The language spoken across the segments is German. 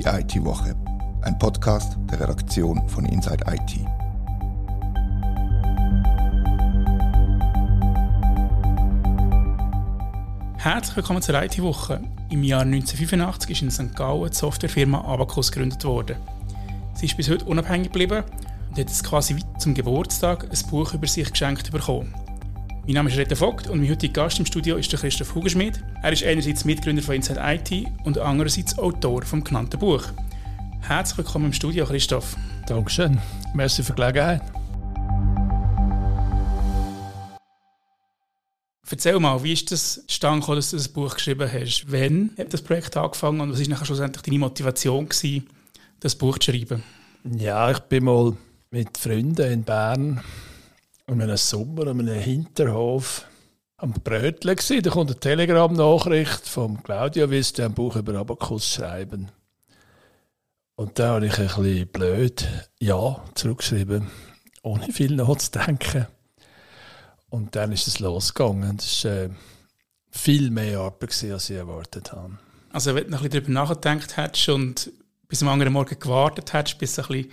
Die IT-Woche, ein Podcast der Redaktion von Inside IT. Herzlich willkommen zur IT-Woche. Im Jahr 1985 ist in St. Gallen die Softwarefirma Abacus gegründet worden. Sie ist bis heute unabhängig geblieben und hat jetzt quasi zum Geburtstag ein Buch über sich geschenkt bekommen. Mein Name ist Rita Vogt und mein heutiger Gast im Studio ist der Christoph Hugenschmidt. Er ist einerseits Mitgründer von Inside IT und andererseits Autor vom genannten Buch. Herzlich willkommen im Studio, Christoph. Dankeschön. Merci für die Gelegenheit. Erzähl mal, wie ist das stand, dass du das Buch geschrieben hast? Wann hat das Projekt angefangen und was war schlussendlich deine Motivation, gewesen, das Buch zu schreiben? Ja, ich bin mal mit Freunden in Bern an einem Sommer an einem Hinterhof am Bröteln gewesen. Da kommt eine Telegram-Nachricht von Claudio, willst du ein Buch über Abakus schreiben? Und da habe ich ein bisschen blöd Ja zurückgeschrieben, ohne viel nachzudenken. Und dann ist es losgegangen. Das war äh, viel mehr Arbeit, als ich erwartet habe. Also wenn du noch ein bisschen darüber nachgedacht hättest und bis am anderen Morgen gewartet hättest, bis ein bisschen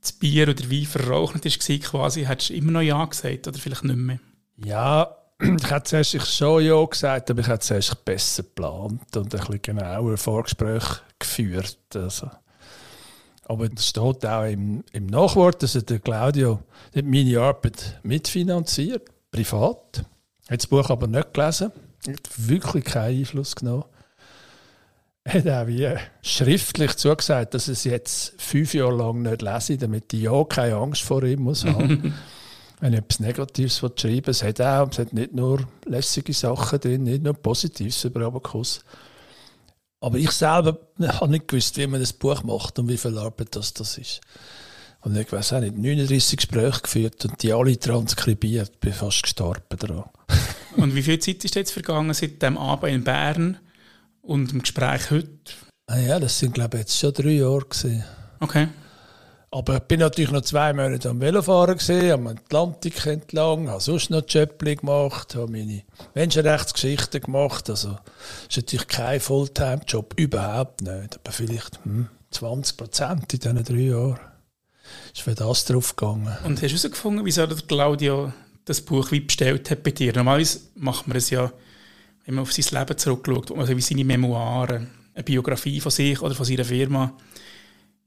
das Bier oder Wein verraucht war, quasi, hättest du immer noch Ja gesagt oder vielleicht nicht mehr? Ja, ich hätte zuerst ich schon Ja gesagt, aber ich hätte zuerst besser geplant und ein bisschen genauer Vorgespräch geführt. Also. Aber das steht auch im, im Nachwort, dass der Claudio meine Arbeit mitfinanziert, privat. Hat das Buch aber nicht gelesen, hat wirklich keinen Einfluss genommen hat auch wie schriftlich zugesagt, dass es jetzt fünf Jahre lang nicht lese, damit ich ja keine Angst vor ihm muss haben. Wenn ich etwas Negatives schreiben es hat auch, es hat nicht nur lässige Sachen drin, nicht nur Positives über Abakus. Aber ich selber habe nicht gewusst, wie man das Buch macht und wie viel Arbeit das, das ist. Und ich weiß auch nicht, 39 Gespräche geführt und die alle transkribiert, bin fast gestorben daran. und wie viel Zeit ist jetzt vergangen seit dem Abend in Bern? Und im Gespräch heute? Ah ja, das sind glaube ich jetzt schon drei Jahre gewesen. Okay. Aber ich bin natürlich noch zwei Monate am Velofahren gesehen, am Atlantik entlang, habe sonst noch Jöppli gemacht, habe meine Menschenrechtsgeschichten gemacht. Also ist natürlich kein Fulltime-Job, überhaupt nicht. Aber vielleicht hm, 20 Prozent in diesen drei Jahren. Ist für das drauf gegangen. Und hast du herausgefunden, wieso der Claudio das Buch wie bestellt hat bei dir? Normalerweise macht man es ja wenn man auf sein Leben zurückschaut, also wie seine Memoiren, eine Biografie von sich oder von seiner Firma,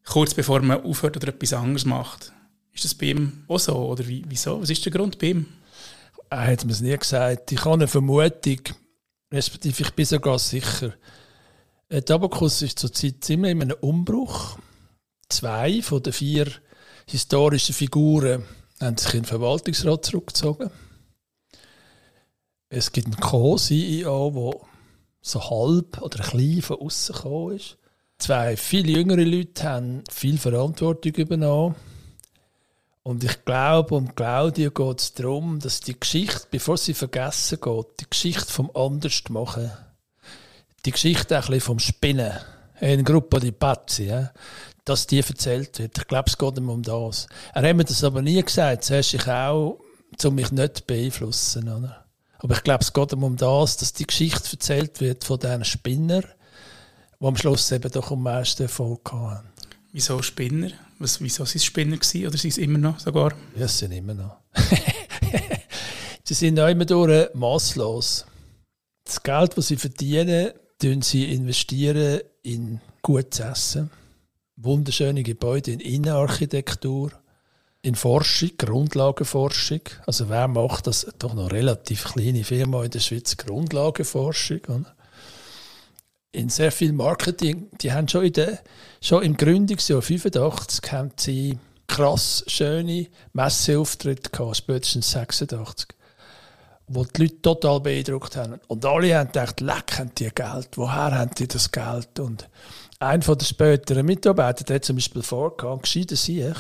kurz bevor man aufhört oder etwas anderes macht. Ist das bei ihm auch so? Oder wie, wieso? Was ist der Grund bei ihm? Er hat mir es nie gesagt. Ich habe eine Vermutung, respektive ich bin sogar sicher. Der Tabakus ist zurzeit immer in einem Umbruch. Zwei von den vier historischen Figuren haben sich in den Verwaltungsrat zurückgezogen. Es gibt einen Co-CEO, der so halb oder ein bisschen von außen gekommen ist. Zwei viel jüngere Leute haben viel Verantwortung übernommen. Und ich glaube, um Claudio geht es darum, dass die Geschichte, bevor sie vergessen geht, die Geschichte vom Anders machen, die Geschichte ein bisschen vom Spinnen, in Gruppo di Pazzi, ja, dass die erzählt wird. Ich glaube, es geht ihm um das. Er hat mir das aber nie gesagt, zuerst ich auch, um mich nicht zu beeinflussen. Oder? Aber ich glaube, es geht um das, dass die Geschichte erzählt wird von diesen Spinner, die am Schluss eben doch am meisten Erfolg haben. Wieso Spinner? Was, wieso sind es Spinner gewesen, oder sind es immer noch sogar? Ja, sie sind immer noch. sie sind auch immer durch masslos. Das Geld, das sie verdienen, investieren sie investieren in gutes Essen, wunderschöne Gebäude in Innenarchitektur, in Forschung, Grundlagenforschung. Also wer macht das? Doch noch relativ kleine Firma in der Schweiz, Grundlagenforschung. In sehr viel Marketing. Die haben schon, in der, schon im Gründungsjahr 85 haben sie krass schöne Messeauftritte gehabt, spätestens 86 wo die Leute total beeindruckt haben. Und alle haben gedacht, leck, haben die Geld, woher haben die das Geld? Und ein von den späteren Mitarbeitern, der zum Beispiel vorgehabt, gescheiter sich,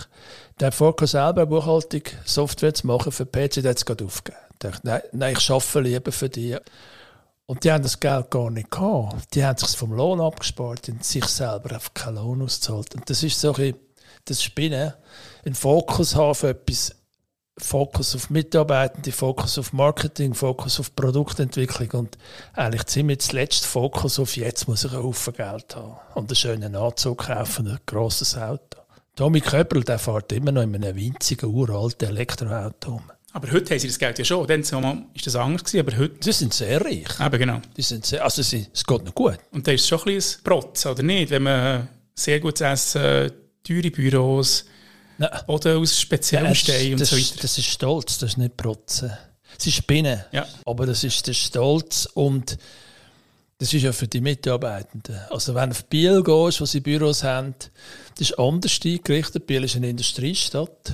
der vorgehabt, selber Buchhaltung, Software zu machen für PC, der hat es gerade aufgegeben. Der dachte, nein, ich arbeite lieber für die. Und die haben das Geld gar nicht gehabt. Die haben sich vom Lohn abgespart und sich selber auf keinen Lohn ausgezahlt. Und das ist so ein das Spinnen, einen Fokus haben für etwas Fokus auf Mitarbeitende, Fokus auf Marketing, Fokus auf Produktentwicklung und eigentlich ziemlich zuletzt Fokus auf jetzt muss ich einen Haufen Geld haben und einen schönen Anzug kaufen, ein grosses Auto. Tommy Köppel, der fährt immer noch in einem winzigen, uralten Elektroauto. Aber heute haben sie das Geld ja schon. Dann war das anders, gewesen, aber heute... Sie sind sehr reich. Eben, genau. Die sind sehr, also sie, es geht noch gut. Und da ist es schon ein bisschen ein Protz, oder nicht? Wenn man sehr gutes Essen, teure Büros Nein. oder aus speziellen das, Steinen und das, so weiter. das ist Stolz, das ist nicht Protzen. Sie ist Spinnen, Ja. aber das ist der Stolz und das ist ja für die Mitarbeitenden. Also wenn du auf Biel gehst, wo sie Büros haben, das ist anders eingerichtet. Biel ist eine Industriestadt.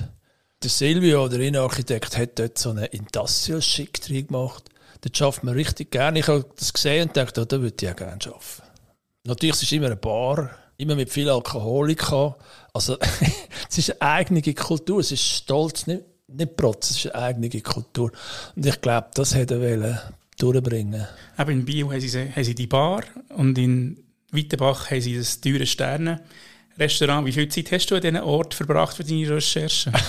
Der Silvio, der Innenarchitekt, hat dort so einen Industrial-Schick drin gemacht. Das schafft man richtig gerne. Ich habe das gesehen und dachte, oh, da würde ich auch gerne arbeiten. Natürlich es ist immer eine Bar, immer mit viel Alkoholika. Also es ist eine eigene Kultur, es ist stolz, nicht, nicht Protz, es ist eine eigene Kultur. Und ich glaube, das hätte er wollen durchbringen. Eben in Bio haben sie, haben sie die Bar und in Weitenbach haben sie das teure Sterne-Restaurant. Wie viel Zeit hast du an diesen Ort verbracht für deine Recherchen?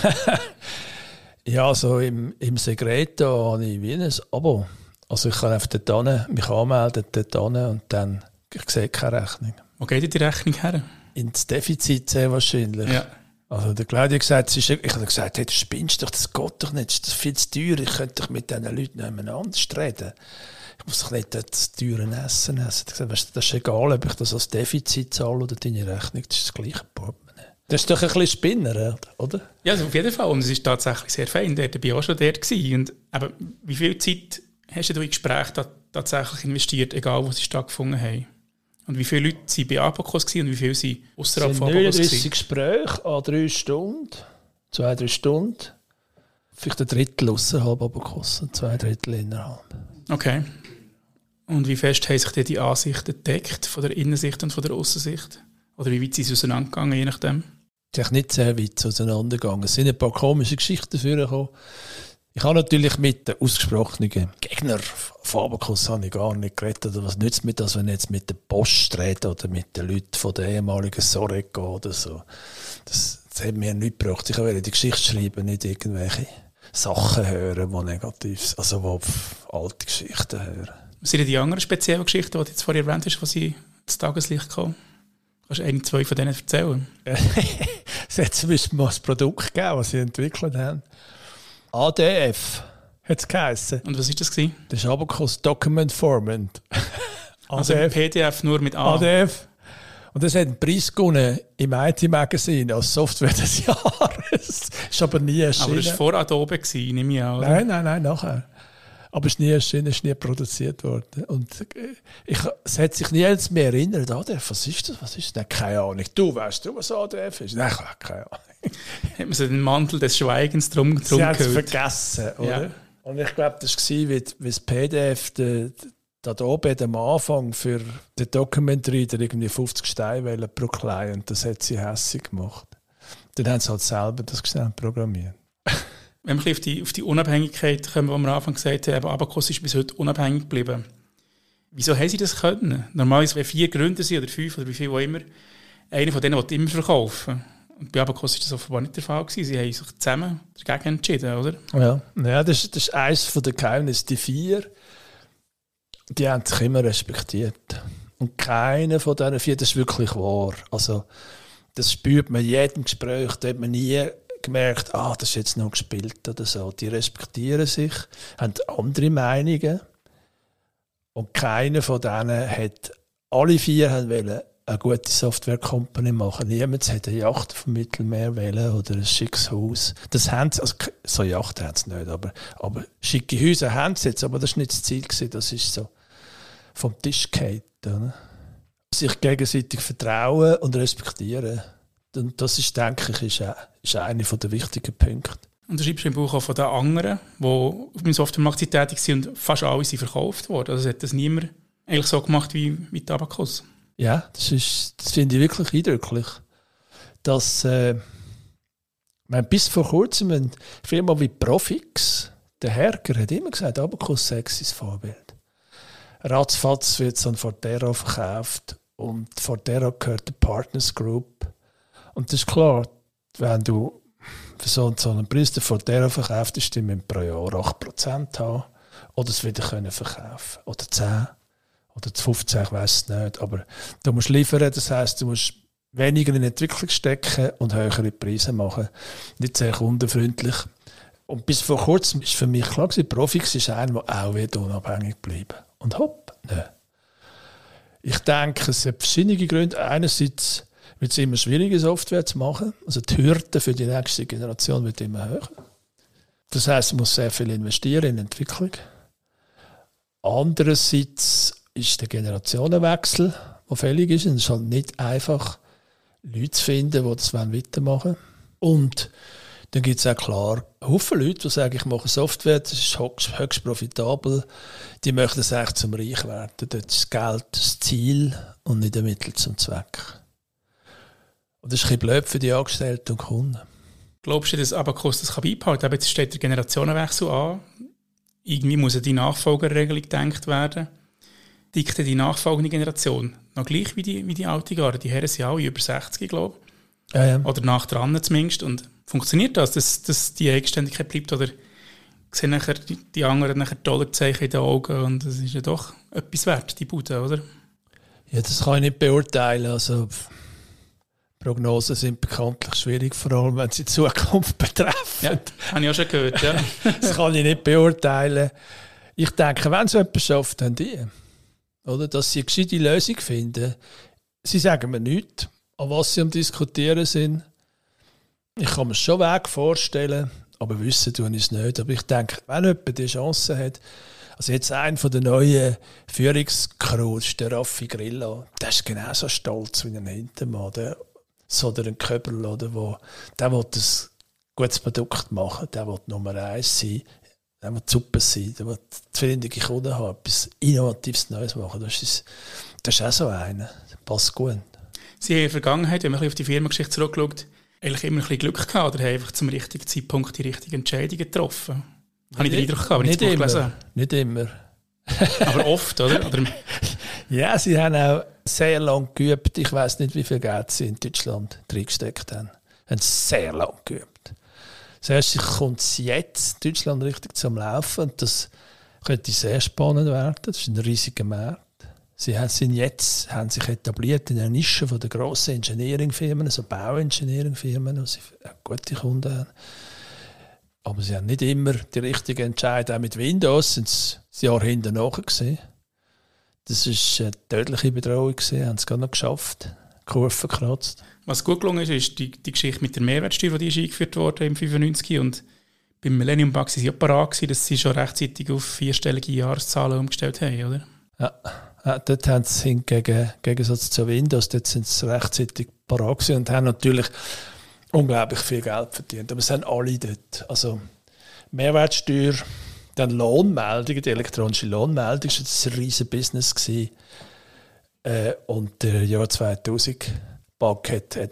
Ja, also im, im Segreto habe ich wie ein Abo. Also ich kann einfach dort mich anmelden dort und dann ich sehe keine Rechnung. Wo geht die Rechnung her? Ins Defizit sehr wahrscheinlich. Ja. Also der Claudia hat gesagt, ich habe gesagt, hey, du spinnst doch, das geht doch nicht, das ist viel zu teuer, ich könnte doch mit diesen Leuten nicht anders reden. Ich muss doch nicht das teure Essen essen. Ich habe gesagt, das ist egal, ob ich das als Defizit zahle oder deine Rechnung, das ist das gleiche Portemonnaie. Das ist doch ein bisschen Spinner, oder? Ja, also auf jeden Fall. Und es ist tatsächlich sehr fein. Dort war auch schon. Gewesen. Und aber wie viel Zeit hast du in Gespräche ta- tatsächlich investiert, egal wo sie stattgefunden haben? Und wie viele Leute waren bei Abacus und wie viele sind Es außerhalb sind von Abacus? 39 gewesen? Gespräche an drei Stunden, zwei, drei Stunden. Vielleicht ein Drittel außerhalb Abakos und zwei Drittel innerhalb. Okay. Und wie fest haben sich denn die Ansichten gedeckt, von der Innensicht und von der Außensicht? Oder wie weit sind sie auseinandergegangen, je nachdem? Es ist nicht sehr weit auseinandergegangen. Es sind ein paar komische Geschichten vorgekommen. Ich habe natürlich mit den ausgesprochenen Gegnern von Abacus habe ich gar nicht geredet. Oder was nützt mir das, wenn ich jetzt mit der Post rede oder mit den Leuten von der ehemaligen Soreco oder so. Das, das hat mir nichts gebracht. Ich wollte die Geschichte schreiben, nicht irgendwelche Sachen hören, die negativ sind. Also, die alte Geschichten hören. Was sind die anderen speziellen Geschichten, die du jetzt vorher erwähnt hast, die sie ins Tageslicht kommen? Kannst du ein, zwei von denen erzählen? Es hat zum Beispiel mal ein Produkt gegeben, das sie entwickelt haben. ADF hat es geheißen. Und was ist das gewesen? Das ist Abacus Document Format. Also ADF. PDF nur mit A. ADF. Und das hat einen Preis gewonnen im IT-Magazin als Software des Jahres. ist aber nie erschienen. Aber das war vor Adobe, gewesen, nehme ich an. nein, nein, nein, nachher. Aber es ist nie erschienen, es ist nie produziert worden. Und äh, ich, es hat sich nie jetzt mehr erinnert, ADF, was ist das? Was ist das? Nein, keine Ahnung. Du weißt du, was ADF ist? Nein, keine Ahnung. Hat man so den Mantel des Schweigens drum, Sie drum haben es gehüllt. vergessen, oder? Ja. Und ich glaube, das war, wie, wie das PDF, der, der Adobe hat am Anfang für den Document Reader irgendwie 50 Steine wollen pro Client. Das hat sie hässlich gemacht. Dann haben sie halt selber das gesamt programmiert. Wenn wir auf die, auf die Unabhängigkeit kommen, die wir am Anfang gesagt haben, Abacus ist bis heute unabhängig geblieben. Wieso haben sie das können? Normalerweise, wenn vier Gründer sind oder fünf oder wie viel auch immer, einer von denen will immer verkaufen. Und bei Abacus ist das offenbar nicht der Fall gewesen. Sie haben sich zusammen dagegen entschieden, oder? Ja, ja das, ist- das ist eines von den Geheimnissen. Die vier, die haben sich immer respektiert. Und keiner von diesen vier, das ist wirklich wahr. Also, das spürt man in jedem Gespräch. Da hat man nie gemerkt, ah, das ist jetzt noch gespielt oder so. Die respektieren sich, haben andere Meinungen. Und keiner von denen hat, alle vier haben wollen eine gute Software-Company machen. Niemand hat eine Yacht vom Mittelmeer wählen oder ein schickes Haus. Das haben sie, also so Yachten haben sie nicht, aber, aber schicke Häuser haben sie jetzt, aber das war nicht das Ziel. Gewesen. Das ist so vom Tisch gefallen. Oder? Sich gegenseitig vertrauen und respektieren. Und das ist, denke ich, ist, auch- ist einer der wichtigen Punkte. Und du schreibst im Buch auch von den anderen, die auf dem Softwaremarkt tätig sind und fast alle sind verkauft worden. Also hat das niemand eigentlich so gemacht wie, wie die Abacus. Ja, das, ist, das finde ich wirklich eindrücklich. Dass, äh, ich meine, bis vor kurzem eine Firma wie Profix, der Herger hat immer gesagt, Abacus sei sein Vorbild. Ratzfatz wird es an Forterra verkauft und Forterra gehört der Partners Group. Und das ist klar, wenn du so, so einen Preis der Fortero verkauft ist, die pro Jahr 8% haben oder es wieder können verkaufen oder 10 oder 15, ich weiß es nicht. Aber du musst liefern, das heißt, du musst weniger in Entwicklung stecken und höhere Preise machen. Nicht sehr kundenfreundlich. Und bis vor kurzem ist für mich klar Profix ist einer, der auch wieder unabhängig bleiben. Und hopp, ne. Ich denke, es hat verschiedene Gründe. Einerseits wird es immer schwieriger, Software zu machen. Also die Hürde für die nächste Generation wird immer höher. Das heißt, man muss sehr viel investieren in Entwicklung. Andererseits ist der Generationenwechsel, der fällig ist. Und es ist halt nicht einfach, Leute zu finden, die das weitermachen wollen. Und dann gibt es auch klar Haufen Leute, die sagen, ich mache Software, das ist höchst, höchst profitabel. Die möchten es eigentlich zum Reich werden. Dort ist Geld das Ziel und nicht ein Mittel zum Zweck. Und das ist ein bisschen blöd für die Angestellten und Kunden. Glaubst du, dass Abacus das beibehalten kann? Jetzt steht der Generationenwechsel an. Irgendwie muss die Nachfolgerregelung gedacht werden. Dickt die nachfolgende Generation noch gleich wie die, wie die alte Garde? Die Herren sind alle über 60, glaube ich. Ja, ja. Oder nach dran zumindest. Und funktioniert das, dass, dass die Eigenständigkeit bleibt? Oder sehen nachher die, die anderen nachher Dollarzeichen in den Augen und es ist ja doch etwas wert, die Bude, oder? Ja, das kann ich nicht beurteilen. Also, Prognosen sind bekanntlich schwierig, vor allem wenn sie die Zukunft betreffen. Ja, habe ich auch schon gehört, ja. das kann ich nicht beurteilen. Ich denke, wenn es jemand schafft, dann die. Oder? Dass sie eine gescheite Lösung finden. Sie sagen mir nichts, an was sie am Diskutieren sind. Ich kann mir schon Weg vorstellen, aber wissen tue ich es nicht. Aber ich denke, wenn jemand die Chance hat, also jetzt ein von den neuen Führungscrews, der Raffi Grillo, der ist genauso stolz wie ein Hintermann. Der, so ein Köbel, oder, wo, der will ein gutes Produkt machen, der will Nummer eins sein, der will super sein, der will zufriedene Kunden haben, etwas Innovatives Neues machen. Das ist, das ist auch so einer. Das passt gut. Sie haben in der Vergangenheit, wenn man auf die Firmengeschichte zurückschaut, eigentlich immer ein bisschen Glück gehabt oder haben einfach zum richtigen Zeitpunkt die richtigen Entscheidungen getroffen? Habe ich den Eindruck gehabt, wenn ich das Buch gelesen habe. Nicht immer. Aber oft, oder? oder? Ja, sie haben auch sehr lang geübt. Ich weiß nicht, wie viel Geld sie in Deutschland reingesteckt haben. Haben sehr lang geübt. Zuerst kommt es jetzt Deutschland richtig zum Laufen und das könnte sehr spannend werden. Das ist ein riesiger Markt. Sie sind jetzt haben sich etabliert in einer Nische von der grossen Engineering-Firmen, also Bauengineering-Firmen, wo sie gute Kunden haben. Aber sie haben nicht immer die richtigen Entscheidungen. Auch mit Windows sind sie Jahr hinten gesehen. Das war eine tödliche Bedrohung, gewesen, haben es gar noch geschafft, Kurve gekratzt. Was gut gelungen ist, ist die, die Geschichte mit der Mehrwertsteuer, die ist eingeführt wurde im 95 und beim Millennium Bug waren sie parat, gewesen, dass sie schon rechtzeitig auf vierstellige Jahreszahlen umgestellt haben, oder? Ja, ja dort haben sie hingegen, im Gegensatz zu Windows, dort sind sie rechtzeitig parat und haben natürlich unglaublich viel Geld verdient. Aber es haben alle dort. Also Mehrwertsteuer, dann Lohnmeldungen, die elektronische Lohnmeldung, das war ein riesiges Business. Gewesen. Äh, und der Jahr 2000 Bug hat, hat,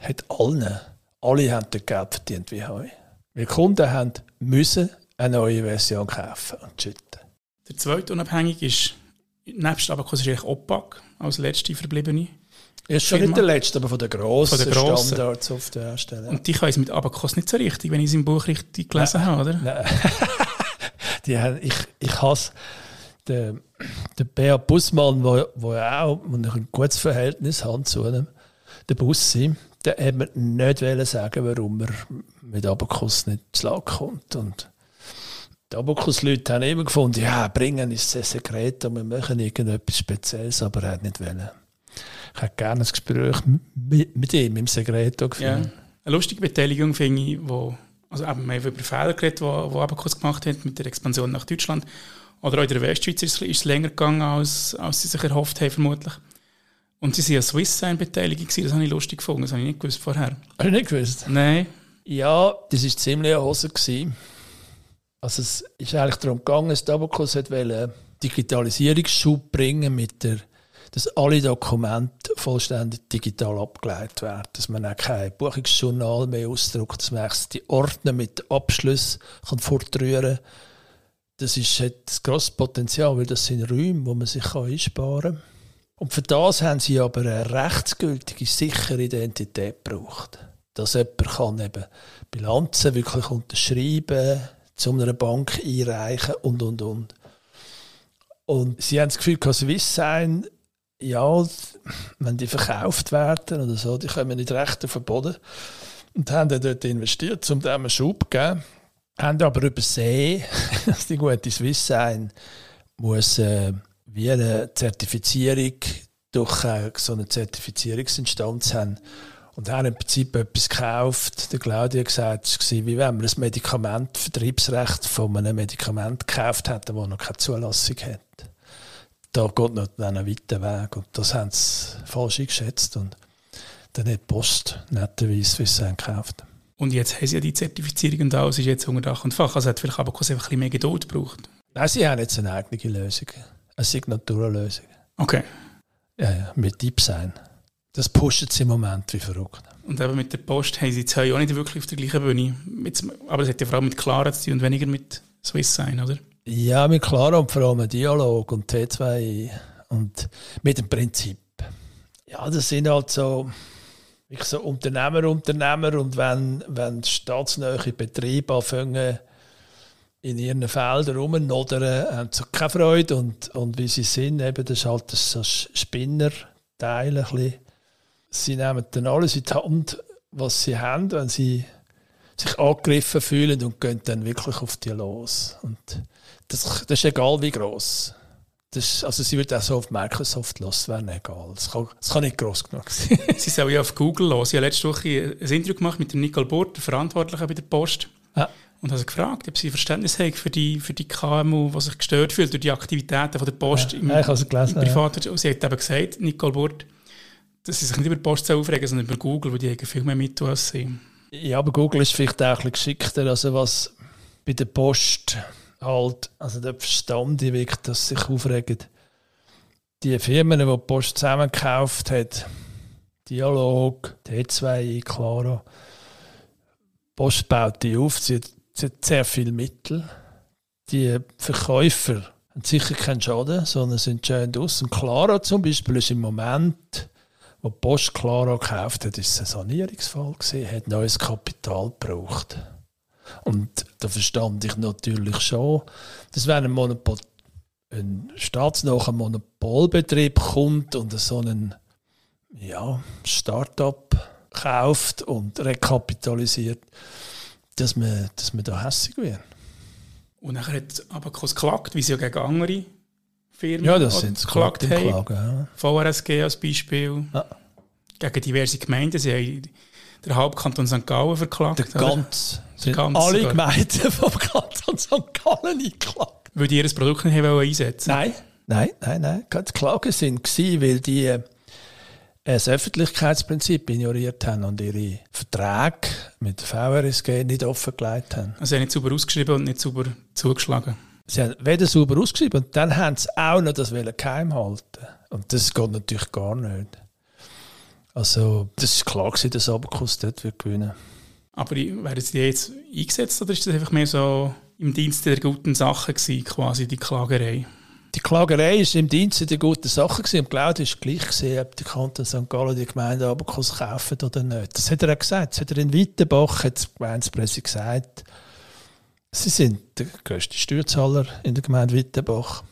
hat allen, alle haben dort Geld verdient wie heute. Die Kunden haben müssen eine neue Version kaufen und schütten. Der zweite Unabhängige ist, nebst Abacus ist eigentlich OPAC als letzte verbliebene. Er ist schon nicht der letzte, aber von der grossen, von der grossen. Standards auf der Hersteller. Und können es mit Abacus nicht so richtig, wenn ich sein Buch richtig gelesen Nein. habe, oder? Nein. die ich, ich hasse den, den Beat Bussmann, wo, wo auch ein gutes Verhältnis hat zu einem, der Bussi, der hat mir nicht sagen warum er mit Abacus nicht zu kommt. Und die Abacus-Leute haben immer gefunden, ja, bringen ist ein Sekret und wir machen irgendetwas Spezielles, aber er hat nicht wollen. Ich hätte gerne ein Gespräch mit, mit ihm im Segreto geführt. Ja. Eine lustige Beteiligung finde ich, wo, also eben, wir haben über Fehler geredet, die Abacus gemacht hat mit der Expansion nach Deutschland. Oder auch in der Westschweiz ist es länger gegangen, als, als sie sich erhofft haben, vermutlich. Und sie waren an Swisssign beteiligt, das habe ich lustig gefunden, das habe ich nicht gewusst vorher. Hast du nicht gewusst? Nein. Ja, das war ziemlich eine Hose. Gewesen. Also es ist eigentlich darum gegangen, dass Abacus wollte Digitalisierungsschub bringen mit der dass alle Dokumente vollständig digital abgeleitet werden, dass man auch kein Buchungsjournal mehr ausdruckt, dass man die Ordner mit Abschluss kann fortrühren kann. Das ist, hat ein grosses Potenzial, weil das sind Räume, wo man sich einsparen kann. Und für das haben sie aber eine rechtsgültige, sichere Identität gebraucht. dass jemand kann eben Bilanzen wirklich unterschreiben, zu einer Bank einreichen und, und, und. Und sie haben das Gefühl, dass Swisssign, ja, wenn die verkauft werden oder so, die kommen nicht recht auf den Boden. Und haben dann dort investiert, um dem einen Schub zu geben. Haben aber übersehen, dass die gute Swisssign muss äh, wie eine Zertifizierung durch äh, so eine Zertifizierungsinstanz haben und haben im Prinzip etwas gekauft. Der Claudia hat gesagt, es war wie wenn man ein Medikament, Vertriebsrecht von einem Medikament gekauft hätte, das noch keine Zulassung hat. Da geht noch einen weiten Weg. Und das haben sie falsch eingeschätzt. Und dann hat die Post netterweise Wissen gekauft. Und jetzt haben sie ja die Zertifizierung und alles ist jetzt unter Dach und Fach. Also hat vielleicht aber einfach ein bisschen mehr Geduld gebraucht. Nein, sie haben jetzt eine eigene Lösung. Eine Signaturlösung. Okay. Ja, ja, mit DeepSign. Das pusht sie im Moment wie verrückt. Und eben mit der Post haben sie jetzt auch nicht wirklich auf der gleichen Bühne. Aber es hat ja vor allem mit Clara zu tun und weniger mit Swiss sein, oder? Ja, mit Clara und vor allem Dialog und T2 und mit dem Prinzip. Ja, das sind halt so, ich so Unternehmer, Unternehmer und wenn, wenn staatsnahe Betriebe anfangen, in ihren Feldern rumnodern, haben sie keine Freude und, und wie sie sind, eben, das ist halt so Spinnerteil ein bisschen sie nehmen dann alles in die Hand, was sie haben, wenn sie sich angegriffen fühlen und gehen dann wirklich auf die los. Und das, das ist egal, wie groß. Das, also sie wird auch so auf Microsoft los, wäre egal. Das kann, das kann nicht groß genug sein. sie sollen ja auf Google los. Ich habe letzte Woche ein Interview gemacht mit dem Nicole Burt, der Verantwortlichen bei der Post. Ja. Und habe gefragt, ob sie Verständnis haben für die, für die KMU, die sich gestört fühlt durch die Aktivitäten von der Post ja, im, ja, ich gelesen, im Privat. Ja. Und sie hat eben gesagt, Nicole Burt, dass sie sich nicht über die Post aufregen, sondern über Google, wo die viel mehr mit als sie. Ja, aber Google ist vielleicht auch ein bisschen geschickter, also was bei der Post halt, also der Verstand wirkt, dass sich aufregen. Die Firmen, die die Post zusammengekauft hat, Dialog, T2, Clara, Post baut die auf, sie hat, sehr viele Mittel. Die Verkäufer haben sicher keinen Schaden, sondern sind schön aus. Und Clara zum Beispiel ist im Moment wo Post Clara gekauft hat, es ein Sanierungsfall gewesen, hat neues Kapital gebraucht. Und da verstand ich natürlich schon, dass wenn ein Monopol, ein staatsnaher Monopolbetrieb kommt und so einen ja, Start-up kauft und rekapitalisiert, dass man, dass man da hässlich wird. Und nachher hat Abacus geklagt, wie sie ja gegen andere Firmen ja, das sind geklagt haben. Klagen, ja. VRSG als Beispiel. Ja. Gegen diverse Gemeinden. Sie haben den Hauptkanton St. Gallen verklagt. Der ganz, der ganz alle sogar. Gemeinden vom Kanton St. Gallen eingeklagt. Weil die ihr Produkt nicht einsetzen Nein, nein, nein, nein. Die Klagen sind weil die äh, das Öffentlichkeitsprinzip ignoriert haben und ihre Verträge mit der VRSG nicht offengelegt haben. Also sie haben nicht sauber ausgeschrieben und nicht sauber zugeschlagen. Sie haben weder sauber ausgeschrieben und dann haben sie auch noch das geheim halten. Und das geht natürlich gar nicht. Also, das ist klar gewesen, dass Abacus dort wird gewinnen Aber werden Sie jetzt eingesetzt oder ist das einfach mehr so im Dienst der guten Sache gewesen, quasi die Klagerei? Die Klagerei war im Dienst der guten Sache gewesen. und Claudia ist gleich gesehen, ob die Kanton St. Gallen die Gemeinde Abacus kaufen oder nicht. Das hat er auch gesagt. Das hat er in Wittenbach, hat die Gemeindepresse gesagt. Sie sind der grösste Steuerzahler in der Gemeinde Wittenbach.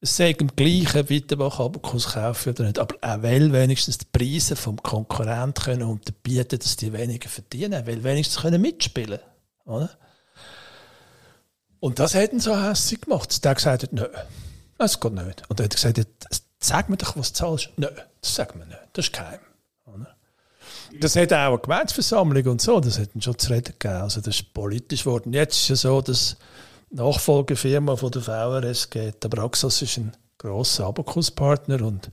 Es sei im gleichen Wittenbach Abakus kaufen oder nicht, aber auch weil wenigstens die Preise vom Konkurrent können unterbieten, dass die weniger verdienen, weil wenigstens können mitspielen, oder? Und das hätten so hässlich gemacht. Der gesagt hat, nö, das geht nicht. Und er hat gesagt, sag mir doch, was du zahlst. Nö, das sagt man nicht, das ist geheim. Oder? Das hat auch eine Gemeinsversammlung und so, das hätten schon zu reden gegeben. Also das ist politisch geworden. Jetzt ist es ja so, dass Nachfolgefirma von der VRS geht. Der Braxos ist ein grosser Abacus-Partner und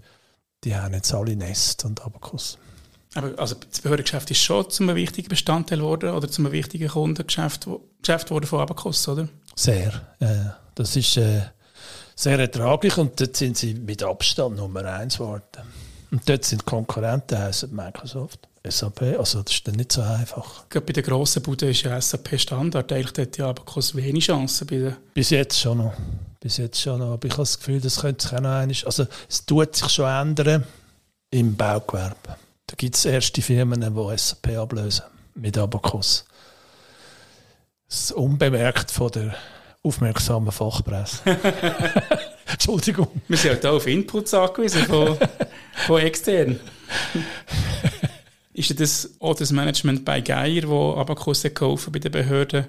die haben jetzt alle Nest und Abacus. Aber also das Behördengeschäft ist schon zum einem wichtigen Bestandteil geworden oder zum wichtigen Kundengeschäft Geschäft von Abacus, oder? Sehr. Ja, das ist äh, sehr ertraglich und dort sind sie mit Abstand Nummer eins geworden. Und dort sind Konkurrenten, heißen Microsoft. SAP, also das ist dann nicht so einfach. Gerade bei den grossen Buden ist ja SAP Standard, eigentlich hat ja aber wenig Chancen. Bei den Bis jetzt schon noch. Bis jetzt schon noch. Aber ich habe das Gefühl, das könnte sich auch noch einmal, also es tut sich schon ändern im Baugewerbe. Da gibt es erste Firmen, die SAP ablösen. mit Abacus. Das unbemerkt von der aufmerksamen Fachpresse. Entschuldigung. Wir sind halt auch auf Inputs angewiesen von, von extern. ist das auch das Management bei Geier, wo Abacus gekauft bei den Behörden,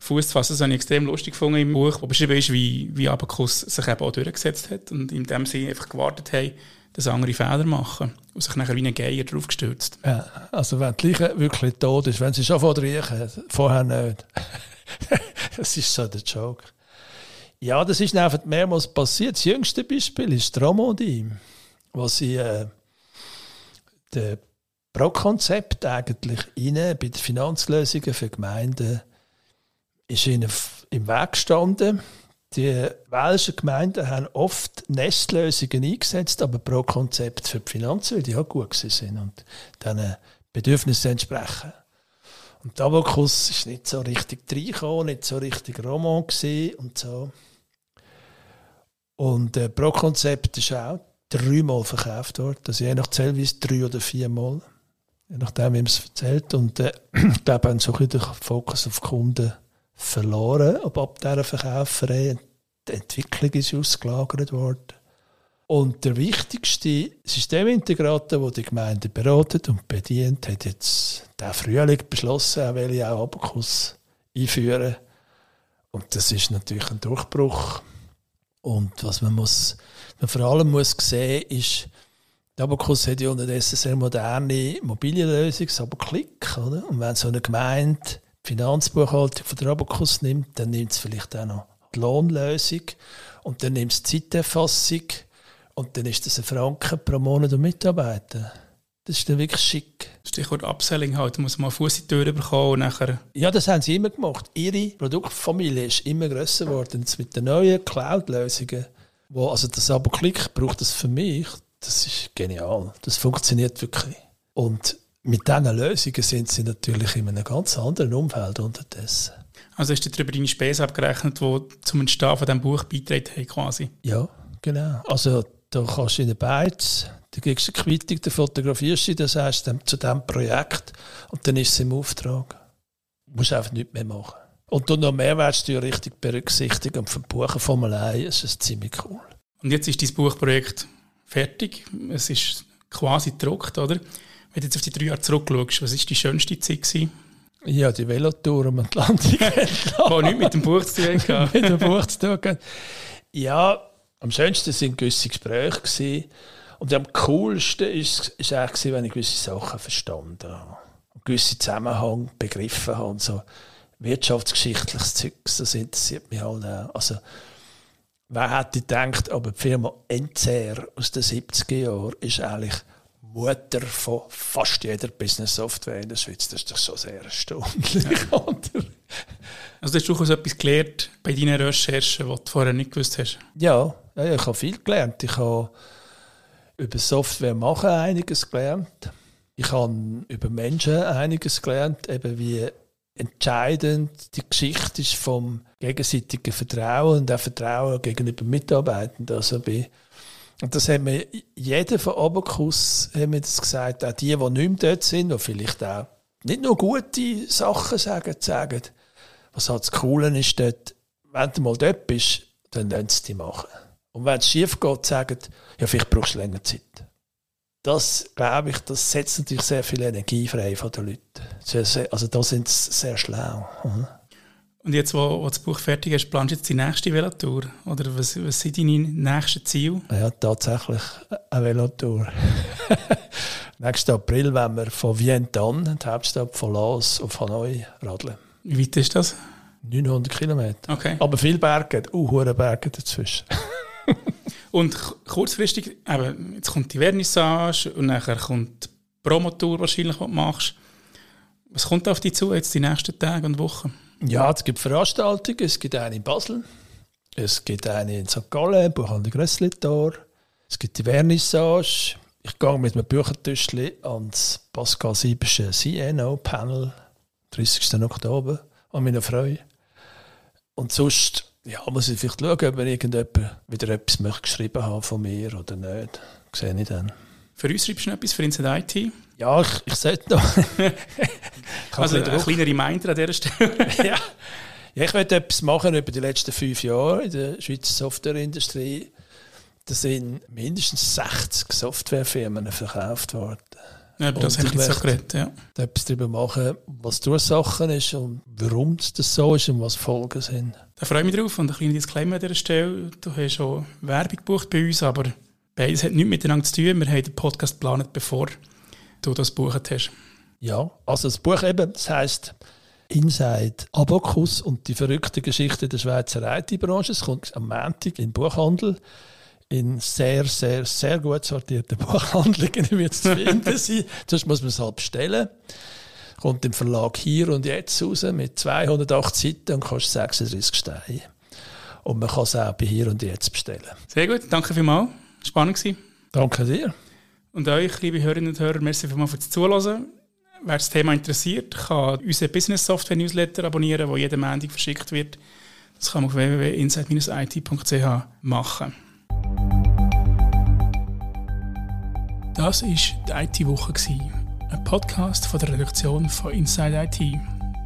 Fuß zu fassen? Das habe ich extrem lustig gefunden im Buch, wo beschrieben ist, wie, wie Abacus sich eben auch durchgesetzt hat und in dem sie einfach gewartet haben, dass andere Fehler machen und sich nachher wie ein Geier draufgestürzt. Ja, also wenn die Leiche wirklich tot ist, wenn sie schon vor riechen, vorher nicht. das ist so der Joke. Ja, das ist einfach mehrmals passiert. Das jüngste Beispiel ist Dromondie, wo sie äh, das Pro-Konzept eigentlich rein bei den Finanzlösungen für Gemeinden ist ihnen im Weg gestanden. Die welschen Gemeinden haben oft Nestlösungen eingesetzt, aber pro Konzept für die Finanzen, weil die auch gut sind und diesen Bedürfnissen entsprechen. Und der Abacus ist nicht so richtig reingekommen, nicht so richtig Roman und so. Und äh, pro Konzept ist auch dreimal verkauft worden, also je nach Zellweise drei oder viermal, nachdem, wie man es erzählt. Und äh, ich glaube, haben so ein den Fokus auf Kunden verloren, aber ab dieser Verkäuferei. Die Entwicklung ist ausgelagert worden. Und der wichtigste Systemintegrator, der die Gemeinde beratet und bedient, hat jetzt der Frühling beschlossen, er will auch Abacus einführen. Und das ist natürlich ein Durchbruch. Und was man, muss, man vor allem muss sehen, ist, Abacus hat ja unterdessen sehr moderne mobile Lösung, aber Klick. Oder? Und wenn so eine Gemeinde die Finanzbuchhaltung von der Abacus nimmt, dann nimmt es vielleicht auch noch die Lohnlösung und dann nimmt es die Zeiterfassung und dann ist das ein Franken pro Monat und Mitarbeiter. Das ist dann wirklich schick. Stichwort Upselling halt, da muss man Fuß in die Tür bekommen und nachher... Ja, das haben sie immer gemacht. Ihre Produktfamilie ist immer grösser geworden. Jetzt mit den neuen Cloud-Lösungen, wo also das Abo-Klick braucht das für mich, das ist genial. Das funktioniert wirklich. Und mit diesen Lösungen sind sie natürlich in einem ganz anderen Umfeld unterdessen. Also hast du darüber deine Spesen abgerechnet, die zum Entstehen von diesem Buch beitragen haben quasi? Ja, genau. Also da kannst du in den Bytes, da kriegst du eine Quittung, da fotografierst du das heißt zu diesem Projekt und dann ist es im Auftrag. Du musst einfach nichts mehr machen. Und dann noch Mehrwertsteuer richtig berücksichtigen und für Buchen von allein ist es ziemlich cool. Und jetzt ist dein Buchprojekt fertig. Es ist quasi gedruckt, oder? Wenn du jetzt auf die drei Jahre zurückschaust, was war die schönste Zeit? Gewesen? Ja, die Velotour am Atlantik. Wo nichts mit dem Buch zu tun hatte. mit dem Buch zu tun hatte. Ja, am schönsten waren gewisse Gespräche. Gewesen. Und am coolsten war es eigentlich, wenn ich gewisse Sachen verstanden habe. Und gewisse Zusammenhänge begriffen habe. Und so wirtschaftsgeschichtliches Zeug, das interessiert mich halt auch. Also, wer hätte gedacht, aber die Firma NCR aus den 70er Jahren ist eigentlich Mutter von fast jeder Business-Software in der Schweiz. Das ist doch schon sehr erstaunlich. Ja. also hast du auch etwas gelernt bei deinen Recherchen, was du vorher nicht gewusst hast? Ja, ja ich habe viel gelernt. Ich habe über Software machen einiges gelernt. Ich habe über Menschen einiges gelernt, eben wie entscheidend die Geschichte ist vom gegenseitigen Vertrauen und auch Vertrauen gegenüber Mitarbeitenden. Also bei und das hat mir jeder von Abacus hat mir das gesagt, auch die, die nicht mehr dort sind, die vielleicht auch nicht nur gute Sachen sagen, sagen, was halt das Coole ist dort, wenn du mal dort bist, dann lassen sie dich machen. Und wenn es schief geht, sagen, ja, vielleicht brauchst du länger Zeit. Das, glaube ich, das setzt natürlich sehr viel Energie frei von den Leuten. Also da sind sie sehr schlau. Und jetzt, wo, wo das Buch fertig ist, planst du jetzt die nächste Velotour? Oder was, was sind deine nächsten Ziele? Ja, tatsächlich eine Velotour. Nächsten April wenn wir von Vientiane, die Hauptstadt von Laos, auf Hanoi radeln. Wie weit ist das? 900 Kilometer. Okay. Aber viele Berge, uh, hohe Berge dazwischen. und kurzfristig, eben, jetzt kommt die Vernissage und nachher kommt die Promotour wahrscheinlich, die du machst. Was kommt auf dich zu jetzt die nächsten Tage und Wochen? Ja, es gibt Veranstaltungen. Es gibt eine in Basel, es gibt eine in St. Gallen, Buchhandel Grösslitor. Es gibt die Vernissage. Ich gehe mit einem Büchertischchen ans Pascal Siebische CNO-Panel, 30. Oktober, an meiner Freude. Und sonst ja, muss ich vielleicht schauen, ob mir irgendjemand wieder etwas geschrieben hat von mir oder nicht. Das sehe ich dann. Für uns schreibst du etwas für Inside IT? Ja, ich, ich sollte noch. also ein kleiner Reminder an dieser Stelle. ja. ja, ich möchte etwas machen über die letzten fünf Jahre in der Schweizer Softwareindustrie. Da sind mindestens 60 Softwarefirmen verkauft worden. Ja, das habe ich jetzt auch geredet, ja. etwas darüber machen, was die Ursachen ist und warum das so ist und was Folgen sind. Da freue ich mich drauf und ein kleiner Disclaimer an dieser Stelle. Du hast schon Werbung gebucht bei uns, aber beides hat nichts miteinander zu tun. Wir haben den Podcast geplant, bevor du das gebucht hast. Ja, also das Buch eben, das heisst Inside Abacus und die verrückte Geschichte der Schweizer IT-Branche. Es kommt am Montag in Buchhandel in sehr, sehr, sehr gut sortierten Buchhandlungen wird es zu finden sein. Sonst muss man es halt bestellen. Kommt im Verlag hier und jetzt raus mit 208 Seiten und kostet 36 Steine. Und man kann es auch bei hier und jetzt bestellen. Sehr gut, danke vielmals. Spannend gewesen. Danke dir. Und euch, liebe Hörerinnen und Hörer, merci vielmals fürs Zuhören. Wer das Thema interessiert, kann unseren Business Software Newsletter abonnieren, der jeden Montag verschickt wird. Das kann man auf www.inside-it.ch machen. Das war die IT-Woche, ein Podcast von der Redaktion von Inside IT.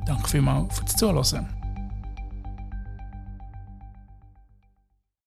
Danke vielmals fürs Zuhören.